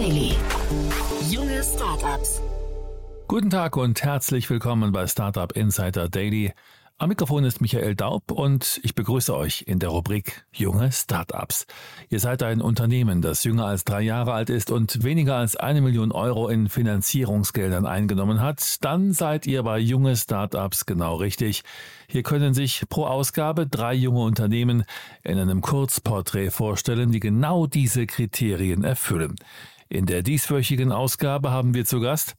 Daily. Junge Startups. Guten Tag und herzlich willkommen bei Startup Insider Daily. Am Mikrofon ist Michael Daub und ich begrüße euch in der Rubrik Junge Startups. Ihr seid ein Unternehmen, das jünger als drei Jahre alt ist und weniger als eine Million Euro in Finanzierungsgeldern eingenommen hat. Dann seid ihr bei Junge Startups genau richtig. Hier können sich pro Ausgabe drei junge Unternehmen in einem Kurzporträt vorstellen, die genau diese Kriterien erfüllen. In der dieswöchigen Ausgabe haben wir zu Gast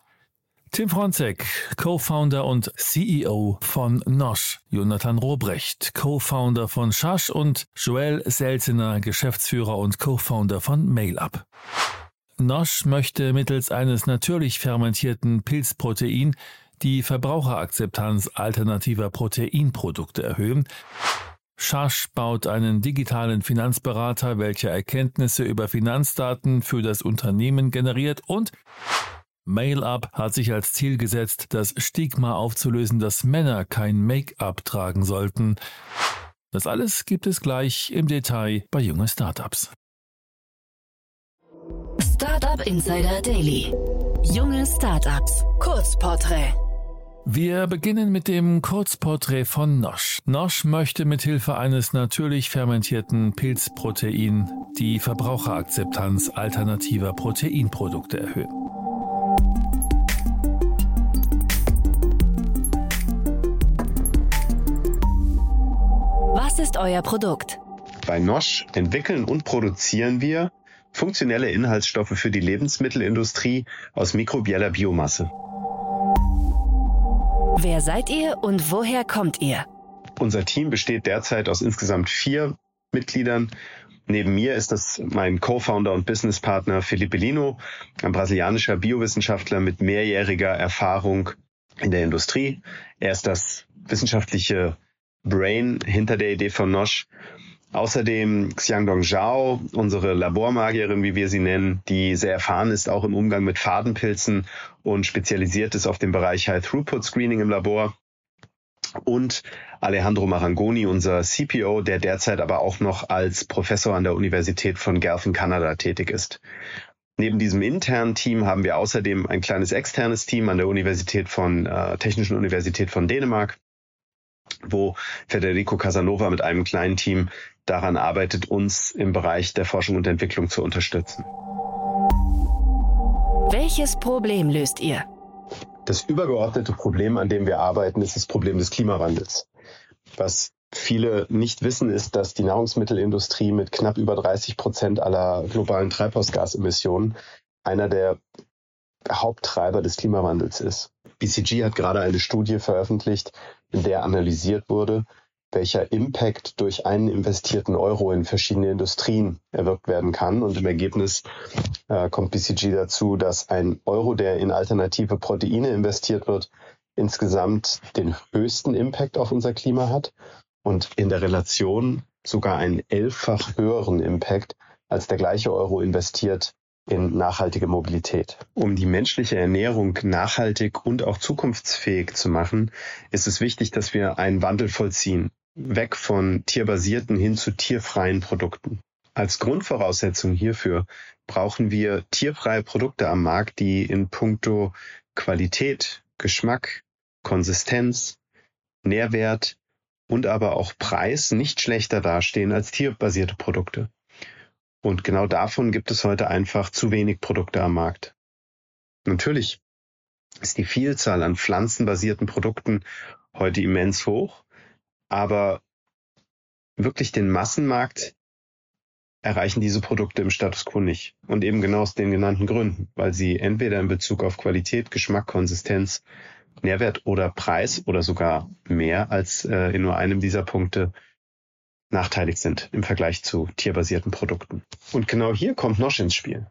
Tim Fronzek, Co-Founder und CEO von Nosh, Jonathan Robrecht, Co-Founder von Schasch und Joel Selzener, Geschäftsführer und Co-Founder von MailUp. Nosh möchte mittels eines natürlich fermentierten Pilzprotein die Verbraucherakzeptanz alternativer Proteinprodukte erhöhen. Schasch baut einen digitalen Finanzberater, welcher Erkenntnisse über Finanzdaten für das Unternehmen generiert und MailUp hat sich als Ziel gesetzt, das Stigma aufzulösen, dass Männer kein Make-up tragen sollten. Das alles gibt es gleich im Detail bei junge Startups. Startup Insider Daily. Junge Startups. Kurzporträt. Wir beginnen mit dem Kurzporträt von Nosh. Nosh möchte mithilfe eines natürlich fermentierten Pilzprotein die Verbraucherakzeptanz alternativer Proteinprodukte erhöhen. Was ist euer Produkt? Bei Nosch entwickeln und produzieren wir funktionelle Inhaltsstoffe für die Lebensmittelindustrie aus mikrobieller Biomasse. Wer seid ihr und woher kommt ihr? Unser Team besteht derzeit aus insgesamt vier Mitgliedern. Neben mir ist das mein Co-Founder und Businesspartner Felipe Lino, ein brasilianischer Biowissenschaftler mit mehrjähriger Erfahrung in der Industrie. Er ist das wissenschaftliche Brain hinter der Idee von Nosh. Außerdem Xiangdong Zhao, unsere Labormagierin, wie wir sie nennen, die sehr erfahren ist, auch im Umgang mit Fadenpilzen und spezialisiert ist auf den Bereich High Throughput Screening im Labor. Und Alejandro Marangoni, unser CPO, der derzeit aber auch noch als Professor an der Universität von Guelph in Kanada tätig ist. Neben diesem internen Team haben wir außerdem ein kleines externes Team an der Universität von äh, Technischen Universität von Dänemark, wo Federico Casanova mit einem kleinen Team daran arbeitet, uns im Bereich der Forschung und Entwicklung zu unterstützen. Welches Problem löst ihr? Das übergeordnete Problem, an dem wir arbeiten, ist das Problem des Klimawandels. Was viele nicht wissen, ist, dass die Nahrungsmittelindustrie mit knapp über 30 Prozent aller globalen Treibhausgasemissionen einer der Haupttreiber des Klimawandels ist. BCG hat gerade eine Studie veröffentlicht, in der analysiert wurde, welcher Impact durch einen investierten Euro in verschiedene Industrien erwirkt werden kann. Und im Ergebnis äh, kommt BCG dazu, dass ein Euro, der in alternative Proteine investiert wird, insgesamt den höchsten Impact auf unser Klima hat und in der Relation sogar einen elffach höheren Impact als der gleiche Euro investiert in nachhaltige Mobilität. Um die menschliche Ernährung nachhaltig und auch zukunftsfähig zu machen, ist es wichtig, dass wir einen Wandel vollziehen, weg von tierbasierten hin zu tierfreien Produkten. Als Grundvoraussetzung hierfür brauchen wir tierfreie Produkte am Markt, die in puncto Qualität, Geschmack, Konsistenz, Nährwert und aber auch Preis nicht schlechter dastehen als tierbasierte Produkte. Und genau davon gibt es heute einfach zu wenig Produkte am Markt. Natürlich ist die Vielzahl an pflanzenbasierten Produkten heute immens hoch, aber wirklich den Massenmarkt erreichen diese Produkte im Status quo nicht. Und eben genau aus den genannten Gründen, weil sie entweder in Bezug auf Qualität, Geschmack, Konsistenz, Nährwert oder Preis oder sogar mehr als äh, in nur einem dieser Punkte nachteilig sind im Vergleich zu tierbasierten Produkten. Und genau hier kommt Nosh ins Spiel.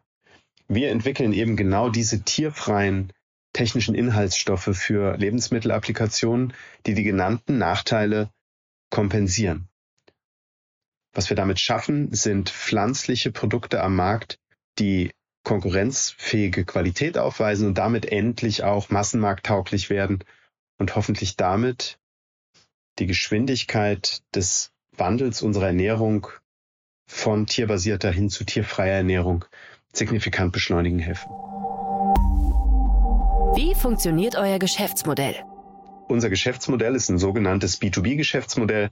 Wir entwickeln eben genau diese tierfreien technischen Inhaltsstoffe für Lebensmittelapplikationen, die die genannten Nachteile kompensieren. Was wir damit schaffen, sind pflanzliche Produkte am Markt, die konkurrenzfähige Qualität aufweisen und damit endlich auch massenmarkttauglich werden und hoffentlich damit die Geschwindigkeit des Wandels unserer Ernährung von tierbasierter hin zu tierfreier Ernährung signifikant beschleunigen helfen. Wie funktioniert euer Geschäftsmodell? Unser Geschäftsmodell ist ein sogenanntes B2B-Geschäftsmodell.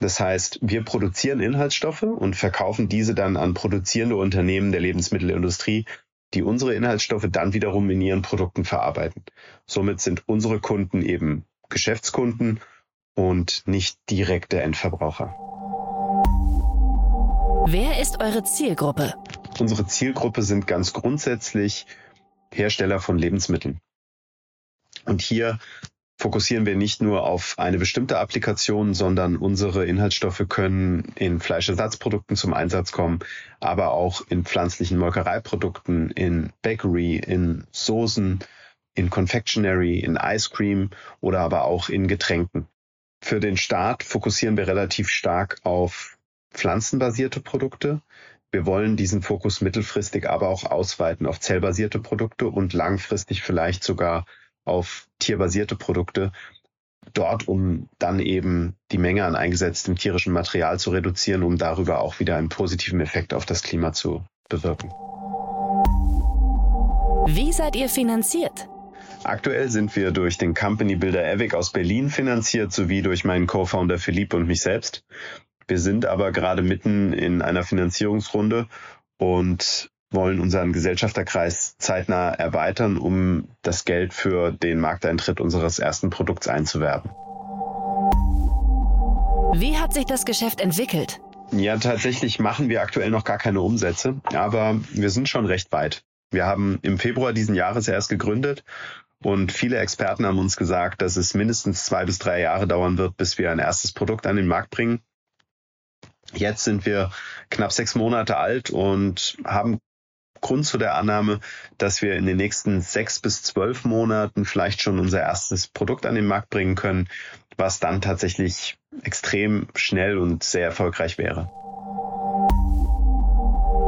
Das heißt, wir produzieren Inhaltsstoffe und verkaufen diese dann an produzierende Unternehmen der Lebensmittelindustrie, die unsere Inhaltsstoffe dann wiederum in ihren Produkten verarbeiten. Somit sind unsere Kunden eben Geschäftskunden und nicht direkte Endverbraucher. Wer ist eure Zielgruppe? Unsere Zielgruppe sind ganz grundsätzlich Hersteller von Lebensmitteln. Und hier fokussieren wir nicht nur auf eine bestimmte Applikation, sondern unsere Inhaltsstoffe können in Fleischersatzprodukten zum Einsatz kommen, aber auch in pflanzlichen Molkereiprodukten, in Bakery, in Soßen, in Confectionery, in Ice Cream oder aber auch in Getränken. Für den Start fokussieren wir relativ stark auf pflanzenbasierte Produkte. Wir wollen diesen Fokus mittelfristig aber auch ausweiten auf zellbasierte Produkte und langfristig vielleicht sogar auf tierbasierte Produkte, dort, um dann eben die Menge an eingesetztem tierischen Material zu reduzieren, um darüber auch wieder einen positiven Effekt auf das Klima zu bewirken. Wie seid ihr finanziert? Aktuell sind wir durch den Company Builder Evic aus Berlin finanziert, sowie durch meinen Co-Founder Philippe und mich selbst. Wir sind aber gerade mitten in einer Finanzierungsrunde und wollen unseren Gesellschafterkreis zeitnah erweitern, um das Geld für den Markteintritt unseres ersten Produkts einzuwerben. Wie hat sich das Geschäft entwickelt? Ja, tatsächlich machen wir aktuell noch gar keine Umsätze, aber wir sind schon recht weit. Wir haben im Februar diesen Jahres erst gegründet und viele Experten haben uns gesagt, dass es mindestens zwei bis drei Jahre dauern wird, bis wir ein erstes Produkt an den Markt bringen. Jetzt sind wir knapp sechs Monate alt und haben Grund zu der Annahme, dass wir in den nächsten sechs bis zwölf Monaten vielleicht schon unser erstes Produkt an den Markt bringen können, was dann tatsächlich extrem schnell und sehr erfolgreich wäre.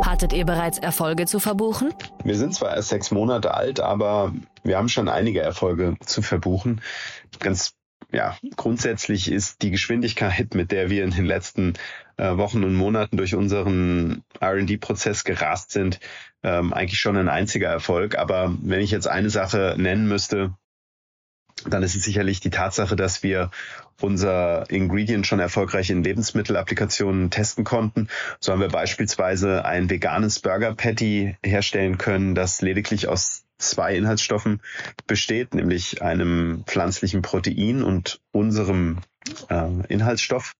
Hattet ihr bereits Erfolge zu verbuchen? Wir sind zwar erst sechs Monate alt, aber wir haben schon einige Erfolge zu verbuchen. Ganz ja, grundsätzlich ist die Geschwindigkeit, mit der wir in den letzten äh, Wochen und Monaten durch unseren RD-Prozess gerast sind, ähm, eigentlich schon ein einziger Erfolg. Aber wenn ich jetzt eine Sache nennen müsste, dann ist es sicherlich die Tatsache, dass wir unser Ingredient schon erfolgreich in Lebensmittelapplikationen testen konnten. So haben wir beispielsweise ein veganes Burger Patty herstellen können, das lediglich aus zwei Inhaltsstoffen besteht, nämlich einem pflanzlichen Protein und unserem äh, Inhaltsstoff.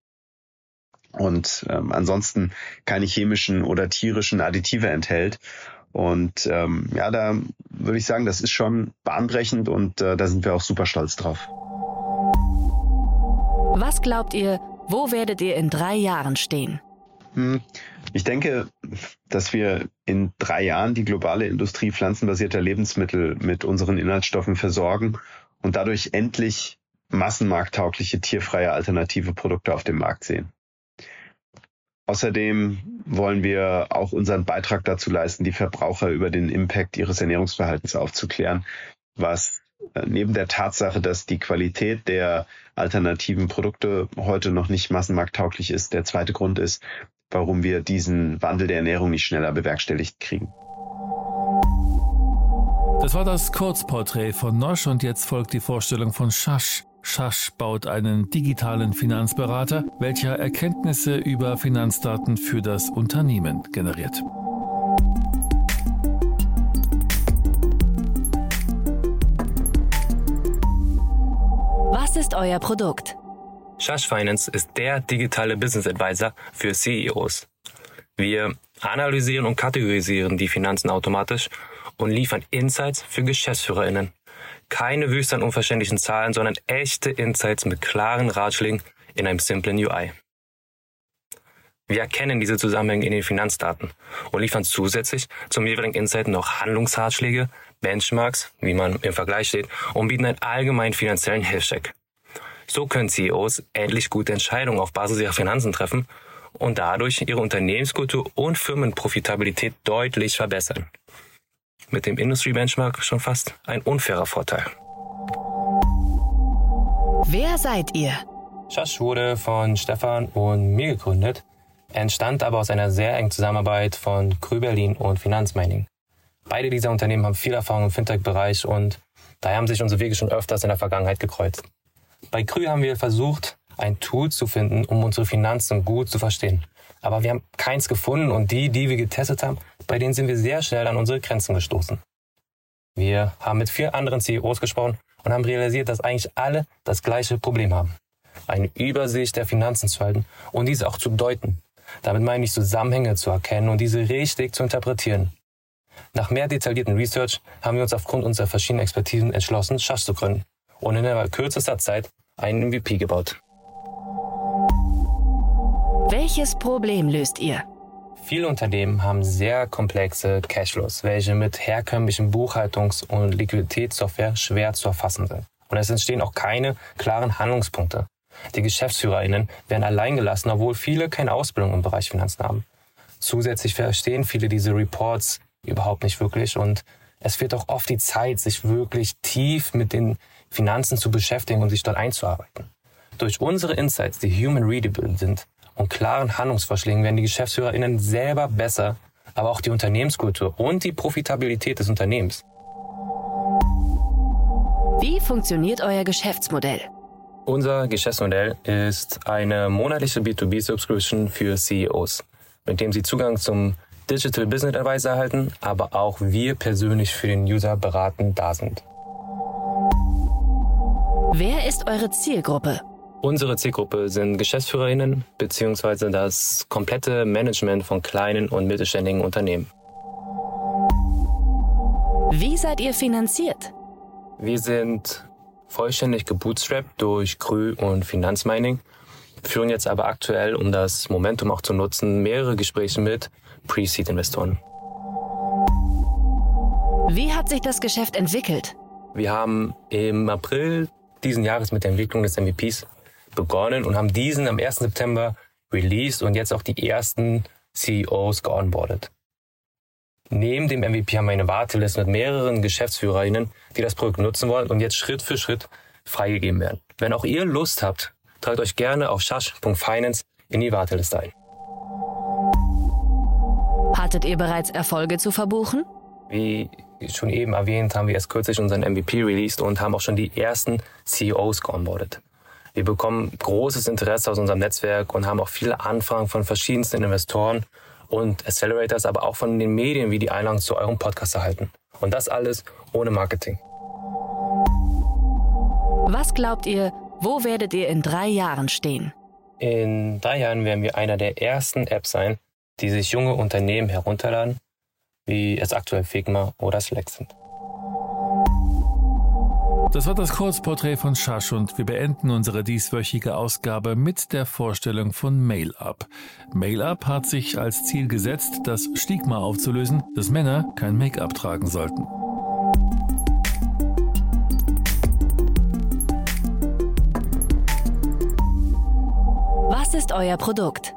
Und ähm, ansonsten keine chemischen oder tierischen Additive enthält. Und ähm, ja, da würde ich sagen, das ist schon bahnbrechend und äh, da sind wir auch super stolz drauf. Was glaubt ihr, wo werdet ihr in drei Jahren stehen? Hm, ich denke, dass wir in drei Jahren die globale Industrie pflanzenbasierter Lebensmittel mit unseren Inhaltsstoffen versorgen und dadurch endlich massenmarkttaugliche tierfreie alternative Produkte auf dem Markt sehen. Außerdem wollen wir auch unseren Beitrag dazu leisten, die Verbraucher über den Impact ihres Ernährungsverhaltens aufzuklären, was äh, neben der Tatsache, dass die Qualität der alternativen Produkte heute noch nicht massenmarkttauglich ist, der zweite Grund ist, warum wir diesen Wandel der Ernährung nicht schneller bewerkstelligt kriegen. Das war das Kurzporträt von Nosch und jetzt folgt die Vorstellung von Schasch. Schasch baut einen digitalen Finanzberater, welcher Erkenntnisse über Finanzdaten für das Unternehmen generiert. Was ist euer Produkt? Shush Finance ist der digitale Business Advisor für CEOs. Wir analysieren und kategorisieren die Finanzen automatisch und liefern Insights für GeschäftsführerInnen. Keine wüsten unverständlichen Zahlen, sondern echte Insights mit klaren Ratschlägen in einem simplen UI. Wir erkennen diese Zusammenhänge in den Finanzdaten und liefern zusätzlich zum jeweiligen Insight noch Handlungsratschläge, Benchmarks, wie man im Vergleich steht, und bieten einen allgemeinen finanziellen Hilfscheck. So können CEOs endlich gute Entscheidungen auf Basis ihrer Finanzen treffen und dadurch ihre Unternehmenskultur und Firmenprofitabilität deutlich verbessern. Mit dem Industry Benchmark schon fast ein unfairer Vorteil. Wer seid ihr? Schasch wurde von Stefan und mir gegründet, entstand aber aus einer sehr engen Zusammenarbeit von Krü Berlin und Finanzmining. Beide dieser Unternehmen haben viel Erfahrung im Fintech-Bereich und daher haben sich unsere Wege schon öfters in der Vergangenheit gekreuzt. Bei Krü haben wir versucht, ein Tool zu finden, um unsere Finanzen gut zu verstehen. Aber wir haben keins gefunden und die, die wir getestet haben, bei denen sind wir sehr schnell an unsere Grenzen gestoßen. Wir haben mit vier anderen CEOs gesprochen und haben realisiert, dass eigentlich alle das gleiche Problem haben. Eine Übersicht der Finanzen zu halten und diese auch zu deuten. Damit meine ich Zusammenhänge zu erkennen und diese richtig zu interpretieren. Nach mehr detaillierten Research haben wir uns aufgrund unserer verschiedenen Expertisen entschlossen, Schasch zu gründen und in der kürzester Zeit einen MVP gebaut. Welches Problem löst ihr? Viele Unternehmen haben sehr komplexe Cashflows, welche mit herkömmlichen Buchhaltungs- und Liquiditätssoftware schwer zu erfassen sind. Und es entstehen auch keine klaren Handlungspunkte. Die GeschäftsführerInnen werden allein gelassen, obwohl viele keine Ausbildung im Bereich Finanzen haben. Zusätzlich verstehen viele diese Reports überhaupt nicht wirklich und es fehlt auch oft die Zeit, sich wirklich tief mit den Finanzen zu beschäftigen und sich dort einzuarbeiten. Durch unsere Insights, die human readable sind und klaren Handlungsvorschlägen, werden die GeschäftsführerInnen selber besser, aber auch die Unternehmenskultur und die Profitabilität des Unternehmens. Wie funktioniert euer Geschäftsmodell? Unser Geschäftsmodell ist eine monatliche B2B-Subscription für CEOs, mit dem sie Zugang zum Digital Business Advisor erhalten, aber auch wir persönlich für den User beraten da sind. Wer ist eure Zielgruppe? Unsere Zielgruppe sind GeschäftsführerInnen bzw. das komplette Management von kleinen und mittelständigen Unternehmen. Wie seid ihr finanziert? Wir sind vollständig gebootstrapped durch Krü und Finanzmining, führen jetzt aber aktuell, um das Momentum auch zu nutzen, mehrere Gespräche mit Pre-Seed-Investoren. Wie hat sich das Geschäft entwickelt? Wir haben im April diesen Jahres mit der Entwicklung des MVPs begonnen und haben diesen am 1. September released und jetzt auch die ersten CEOs geonboardet. Neben dem MVP haben wir eine Warteliste mit mehreren GeschäftsführerInnen, die das Produkt nutzen wollen und jetzt Schritt für Schritt freigegeben werden. Wenn auch ihr Lust habt, tragt euch gerne auf shash.finance in die Warteliste ein. Hattet ihr bereits Erfolge zu verbuchen? Wie schon eben erwähnt, haben wir erst kürzlich unseren MVP released und haben auch schon die ersten CEOs geonboardet. Wir bekommen großes Interesse aus unserem Netzwerk und haben auch viele Anfragen von verschiedensten Investoren und Accelerators, aber auch von den Medien wie die Einladung zu eurem Podcast erhalten. Und das alles ohne Marketing. Was glaubt ihr, wo werdet ihr in drei Jahren stehen? In drei Jahren werden wir einer der ersten Apps sein, die sich junge Unternehmen herunterladen, wie es aktuell Figma oder Slack sind. Das war das Kurzporträt von Schasch und wir beenden unsere dieswöchige Ausgabe mit der Vorstellung von MailUp. MailUp hat sich als Ziel gesetzt, das Stigma aufzulösen, dass Männer kein Make-up tragen sollten. Was ist euer Produkt?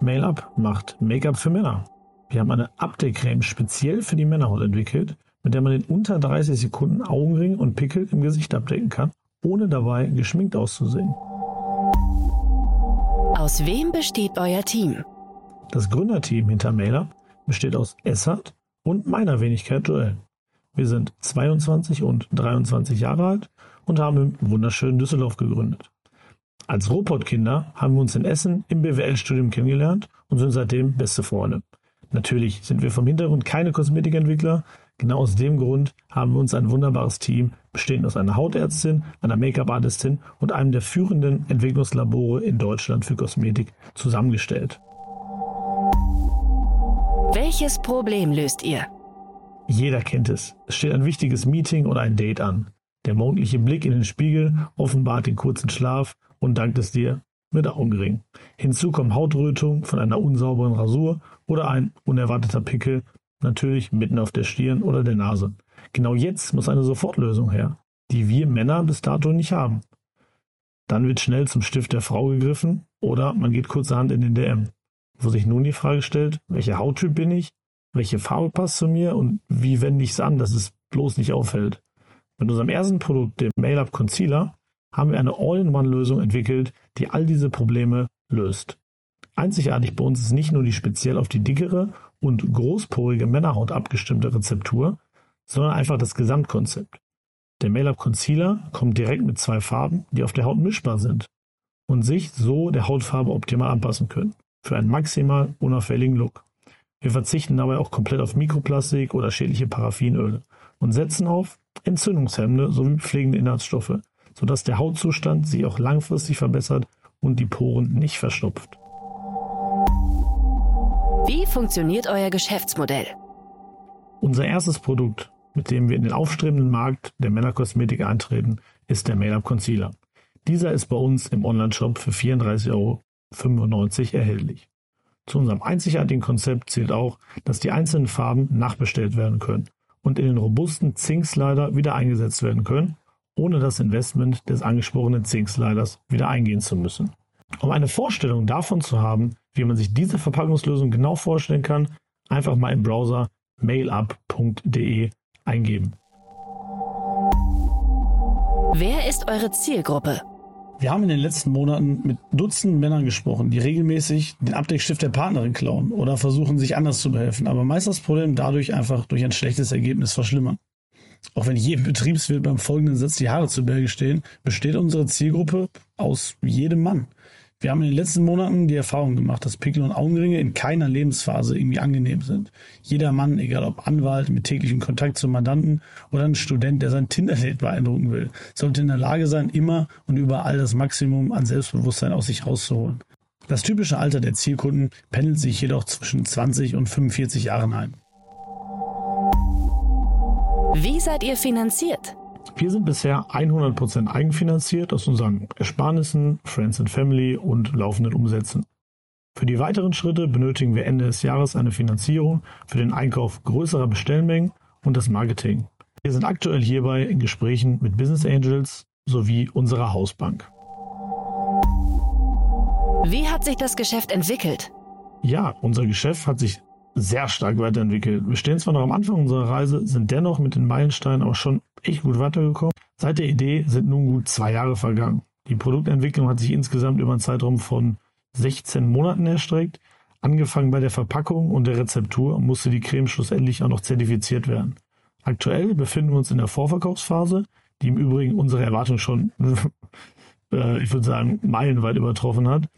MailUp macht Make-up für Männer. Wir haben eine Update-Creme speziell für die Männerhaut entwickelt, mit der man in unter 30 Sekunden Augenring und Pickel im Gesicht abdecken kann, ohne dabei geschminkt auszusehen. Aus wem besteht euer Team? Das Gründerteam hinter MailUp besteht aus Essert und meiner Wenigkeit Joel. Wir sind 22 und 23 Jahre alt und haben im wunderschönen Düsseldorf gegründet. Als Robotkinder haben wir uns in Essen im BWL-Studium kennengelernt und sind seitdem beste Freunde. Natürlich sind wir vom Hintergrund keine Kosmetikentwickler, Genau aus dem Grund haben wir uns ein wunderbares Team, bestehend aus einer Hautärztin, einer Make-up-Artistin und einem der führenden Entwicklungslabore in Deutschland für Kosmetik zusammengestellt. Welches Problem löst ihr? Jeder kennt es. Es steht ein wichtiges Meeting oder ein Date an. Der morgendliche Blick in den Spiegel offenbart den kurzen Schlaf und dankt es dir mit Augenring. Hinzu kommen Hautrötung von einer unsauberen Rasur oder ein unerwarteter Pickel Natürlich mitten auf der Stirn oder der Nase. Genau jetzt muss eine Sofortlösung her, die wir Männer bis dato nicht haben. Dann wird schnell zum Stift der Frau gegriffen oder man geht kurzerhand in den DM, wo sich nun die Frage stellt, welcher Hauttyp bin ich, welche Farbe passt zu mir und wie wende ich es an, dass es bloß nicht auffällt. Mit unserem ersten Produkt, dem Mail-Up Concealer, haben wir eine All-in-One-Lösung entwickelt, die all diese Probleme löst. Einzigartig bei uns ist nicht nur die speziell auf die dickere und großporige Männerhaut abgestimmte Rezeptur, sondern einfach das Gesamtkonzept. Der Mail-Up Concealer kommt direkt mit zwei Farben, die auf der Haut mischbar sind und sich so der Hautfarbe optimal anpassen können, für einen maximal unauffälligen Look. Wir verzichten dabei auch komplett auf Mikroplastik oder schädliche Paraffinöle und setzen auf entzündungshemmende sowie pflegende Inhaltsstoffe, sodass der Hautzustand sich auch langfristig verbessert und die Poren nicht verstopft. Wie funktioniert euer Geschäftsmodell? Unser erstes Produkt, mit dem wir in den aufstrebenden Markt der Männerkosmetik eintreten, ist der Made-up Concealer. Dieser ist bei uns im Onlineshop für 34,95 Euro erhältlich. Zu unserem einzigartigen Konzept zählt auch, dass die einzelnen Farben nachbestellt werden können und in den robusten Zinkslider wieder eingesetzt werden können, ohne das Investment des angesprochenen Zinksliders wieder eingehen zu müssen. Um eine Vorstellung davon zu haben, wie man sich diese Verpackungslösung genau vorstellen kann, einfach mal im Browser mailup.de eingeben. Wer ist eure Zielgruppe? Wir haben in den letzten Monaten mit Dutzenden Männern gesprochen, die regelmäßig den Abdeckstift der Partnerin klauen oder versuchen, sich anders zu behelfen, aber meist das Problem dadurch einfach durch ein schlechtes Ergebnis verschlimmern. Auch wenn jedem Betriebswirt beim folgenden Satz die Haare zu Berge stehen, besteht unsere Zielgruppe aus jedem Mann. Wir haben in den letzten Monaten die Erfahrung gemacht, dass Pickel und Augenringe in keiner Lebensphase irgendwie angenehm sind. Jeder Mann, egal ob Anwalt mit täglichem Kontakt zum Mandanten oder ein Student, der sein Tinder-Date beeindrucken will, sollte in der Lage sein, immer und überall das Maximum an Selbstbewusstsein aus sich rauszuholen. Das typische Alter der Zielkunden pendelt sich jedoch zwischen 20 und 45 Jahren ein. Wie seid ihr finanziert? Wir sind bisher 100% eigenfinanziert aus unseren Ersparnissen, Friends and Family und laufenden Umsätzen. Für die weiteren Schritte benötigen wir Ende des Jahres eine Finanzierung für den Einkauf größerer Bestellmengen und das Marketing. Wir sind aktuell hierbei in Gesprächen mit Business Angels sowie unserer Hausbank. Wie hat sich das Geschäft entwickelt? Ja, unser Geschäft hat sich sehr stark weiterentwickelt. Wir stehen zwar noch am Anfang unserer Reise, sind dennoch mit den Meilensteinen auch schon echt gut weitergekommen. Seit der Idee sind nun gut zwei Jahre vergangen. Die Produktentwicklung hat sich insgesamt über einen Zeitraum von 16 Monaten erstreckt. Angefangen bei der Verpackung und der Rezeptur musste die Creme schlussendlich auch noch zertifiziert werden. Aktuell befinden wir uns in der Vorverkaufsphase, die im Übrigen unsere Erwartung schon, äh, ich würde sagen, meilenweit übertroffen hat.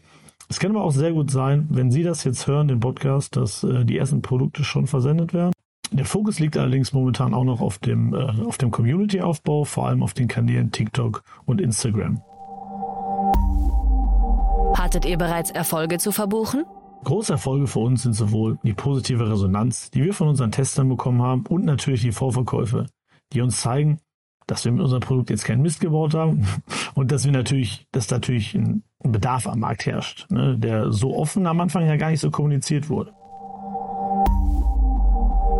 Es kann aber auch sehr gut sein, wenn Sie das jetzt hören, den Podcast, dass äh, die ersten Produkte schon versendet werden. Der Fokus liegt allerdings momentan auch noch auf dem, äh, auf dem Community-Aufbau, vor allem auf den Kanälen TikTok und Instagram. Hattet ihr bereits Erfolge zu verbuchen? Große Erfolge für uns sind sowohl die positive Resonanz, die wir von unseren Testern bekommen haben, und natürlich die Vorverkäufe, die uns zeigen, dass wir mit unserem Produkt jetzt keinen Mist gebaut haben und dass wir natürlich, dass natürlich ein Bedarf am Markt herrscht, ne, der so offen am Anfang ja gar nicht so kommuniziert wurde.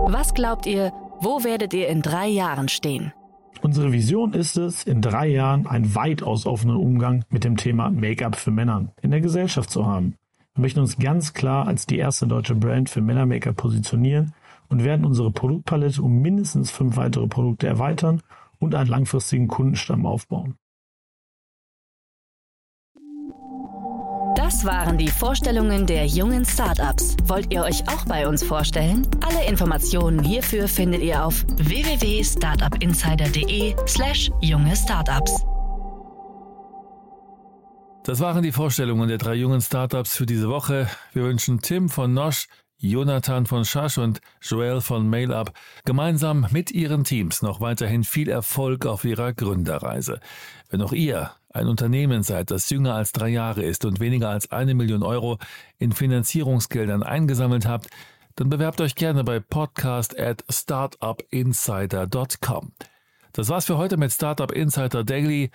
Was glaubt ihr, wo werdet ihr in drei Jahren stehen? Unsere Vision ist es, in drei Jahren einen weitaus offenen Umgang mit dem Thema Make-up für Männer in der Gesellschaft zu haben. Wir möchten uns ganz klar als die erste deutsche Brand für Männer-Make-up positionieren und werden unsere Produktpalette um mindestens fünf weitere Produkte erweitern und einen langfristigen Kundenstamm aufbauen. Das waren die Vorstellungen der jungen Startups. Wollt ihr euch auch bei uns vorstellen? Alle Informationen hierfür findet ihr auf www.startupinsider.de/slash junge Startups. Das waren die Vorstellungen der drei jungen Startups für diese Woche. Wir wünschen Tim von Nosch, Jonathan von Schasch und Joel von MailUp gemeinsam mit ihren Teams noch weiterhin viel Erfolg auf ihrer Gründerreise. Wenn auch ihr ein Unternehmen seid, das jünger als drei Jahre ist und weniger als eine Million Euro in Finanzierungsgeldern eingesammelt habt, dann bewerbt euch gerne bei podcast at startupinsider.com. Das war's für heute mit Startup Insider Daily.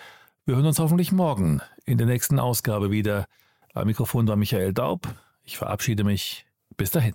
Wir hören uns hoffentlich morgen in der nächsten Ausgabe wieder. Am Mikrofon war Michael Daub. Ich verabschiede mich. Bis dahin.